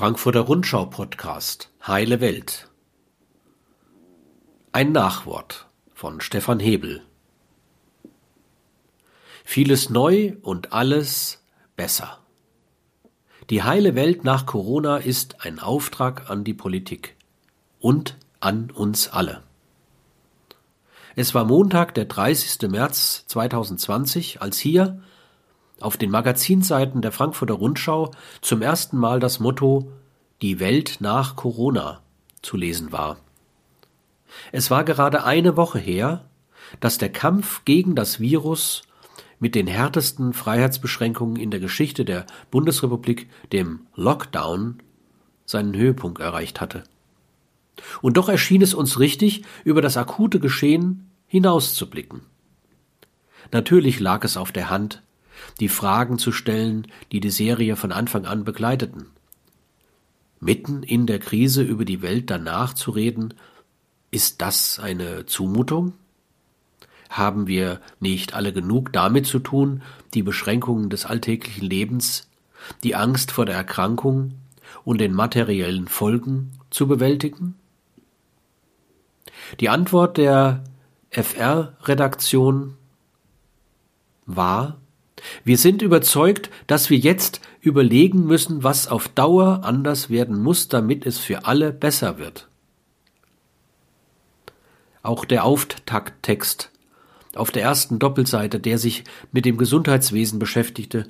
Frankfurter Rundschau Podcast Heile Welt Ein Nachwort von Stefan Hebel Vieles neu und alles besser. Die heile Welt nach Corona ist ein Auftrag an die Politik und an uns alle. Es war Montag, der 30. März 2020, als hier auf den Magazinseiten der Frankfurter Rundschau zum ersten Mal das Motto Die Welt nach Corona zu lesen war. Es war gerade eine Woche her, dass der Kampf gegen das Virus mit den härtesten Freiheitsbeschränkungen in der Geschichte der Bundesrepublik, dem Lockdown, seinen Höhepunkt erreicht hatte. Und doch erschien es uns richtig, über das akute Geschehen hinauszublicken. Natürlich lag es auf der Hand, die Fragen zu stellen, die die Serie von Anfang an begleiteten. Mitten in der Krise über die Welt danach zu reden, ist das eine Zumutung? Haben wir nicht alle genug damit zu tun, die Beschränkungen des alltäglichen Lebens, die Angst vor der Erkrankung und den materiellen Folgen zu bewältigen? Die Antwort der FR-Redaktion war, wir sind überzeugt, dass wir jetzt überlegen müssen, was auf Dauer anders werden muss, damit es für alle besser wird. Auch der Auftakttext auf der ersten Doppelseite, der sich mit dem Gesundheitswesen beschäftigte,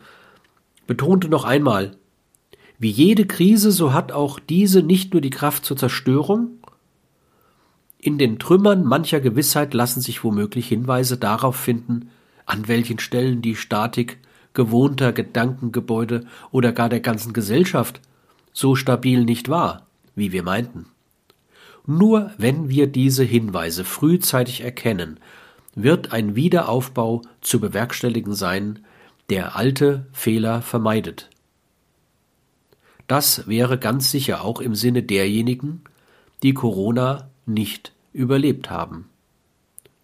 betonte noch einmal, wie jede Krise, so hat auch diese nicht nur die Kraft zur Zerstörung, in den Trümmern mancher Gewissheit lassen sich womöglich Hinweise darauf finden, an welchen Stellen die Statik gewohnter Gedankengebäude oder gar der ganzen Gesellschaft so stabil nicht war, wie wir meinten. Nur wenn wir diese Hinweise frühzeitig erkennen, wird ein Wiederaufbau zu bewerkstelligen sein, der alte Fehler vermeidet. Das wäre ganz sicher auch im Sinne derjenigen, die Corona nicht überlebt haben.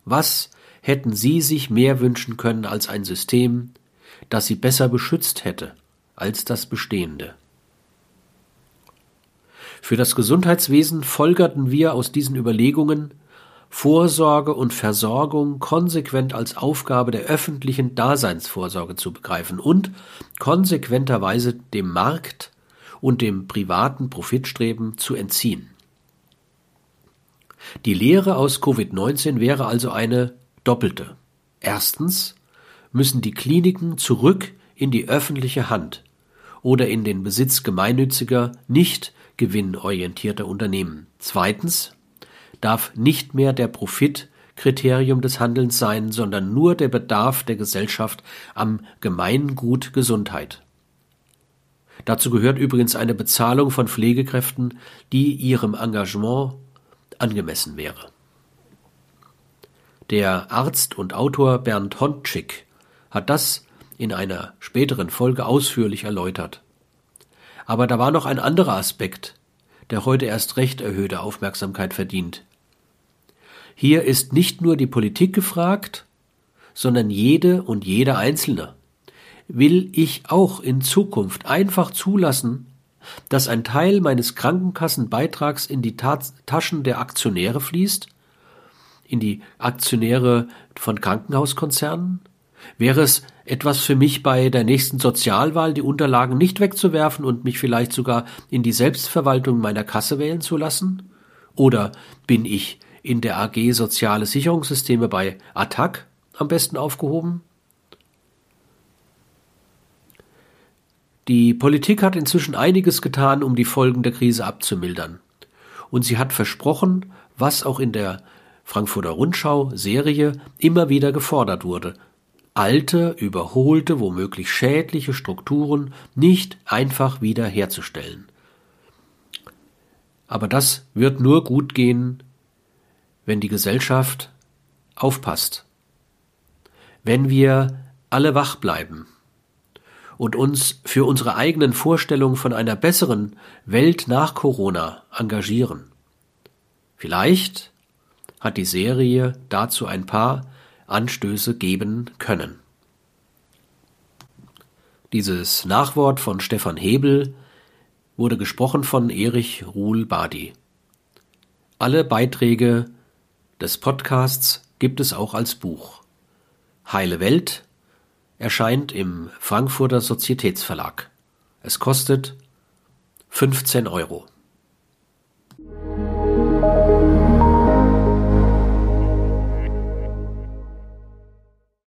Was hätten sie sich mehr wünschen können als ein System, das sie besser beschützt hätte als das bestehende. Für das Gesundheitswesen folgerten wir aus diesen Überlegungen, Vorsorge und Versorgung konsequent als Aufgabe der öffentlichen Daseinsvorsorge zu begreifen und konsequenterweise dem Markt und dem privaten Profitstreben zu entziehen. Die Lehre aus Covid-19 wäre also eine doppelte. Erstens müssen die Kliniken zurück in die öffentliche Hand oder in den Besitz gemeinnütziger, nicht gewinnorientierter Unternehmen. Zweitens darf nicht mehr der Profit Kriterium des Handelns sein, sondern nur der Bedarf der Gesellschaft am Gemeingut Gesundheit. Dazu gehört übrigens eine Bezahlung von Pflegekräften, die ihrem Engagement angemessen wäre. Der Arzt und Autor Bernd Hontschick hat das in einer späteren Folge ausführlich erläutert. Aber da war noch ein anderer Aspekt, der heute erst recht erhöhte Aufmerksamkeit verdient. Hier ist nicht nur die Politik gefragt, sondern jede und jeder Einzelne. Will ich auch in Zukunft einfach zulassen, dass ein Teil meines Krankenkassenbeitrags in die Taschen der Aktionäre fließt? In die Aktionäre von Krankenhauskonzernen? Wäre es etwas für mich bei der nächsten Sozialwahl, die Unterlagen nicht wegzuwerfen und mich vielleicht sogar in die Selbstverwaltung meiner Kasse wählen zu lassen? Oder bin ich in der AG Soziale Sicherungssysteme bei Attac am besten aufgehoben? Die Politik hat inzwischen einiges getan, um die Folgen der Krise abzumildern. Und sie hat versprochen, was auch in der Frankfurter Rundschau Serie immer wieder gefordert wurde, alte, überholte, womöglich schädliche Strukturen nicht einfach wieder herzustellen. Aber das wird nur gut gehen, wenn die Gesellschaft aufpasst, wenn wir alle wach bleiben und uns für unsere eigenen Vorstellungen von einer besseren Welt nach Corona engagieren. Vielleicht hat die Serie dazu ein paar Anstöße geben können. Dieses Nachwort von Stefan Hebel wurde gesprochen von Erich Ruhl Badi. Alle Beiträge des Podcasts gibt es auch als Buch. Heile Welt erscheint im Frankfurter Sozietätsverlag. Es kostet 15 Euro.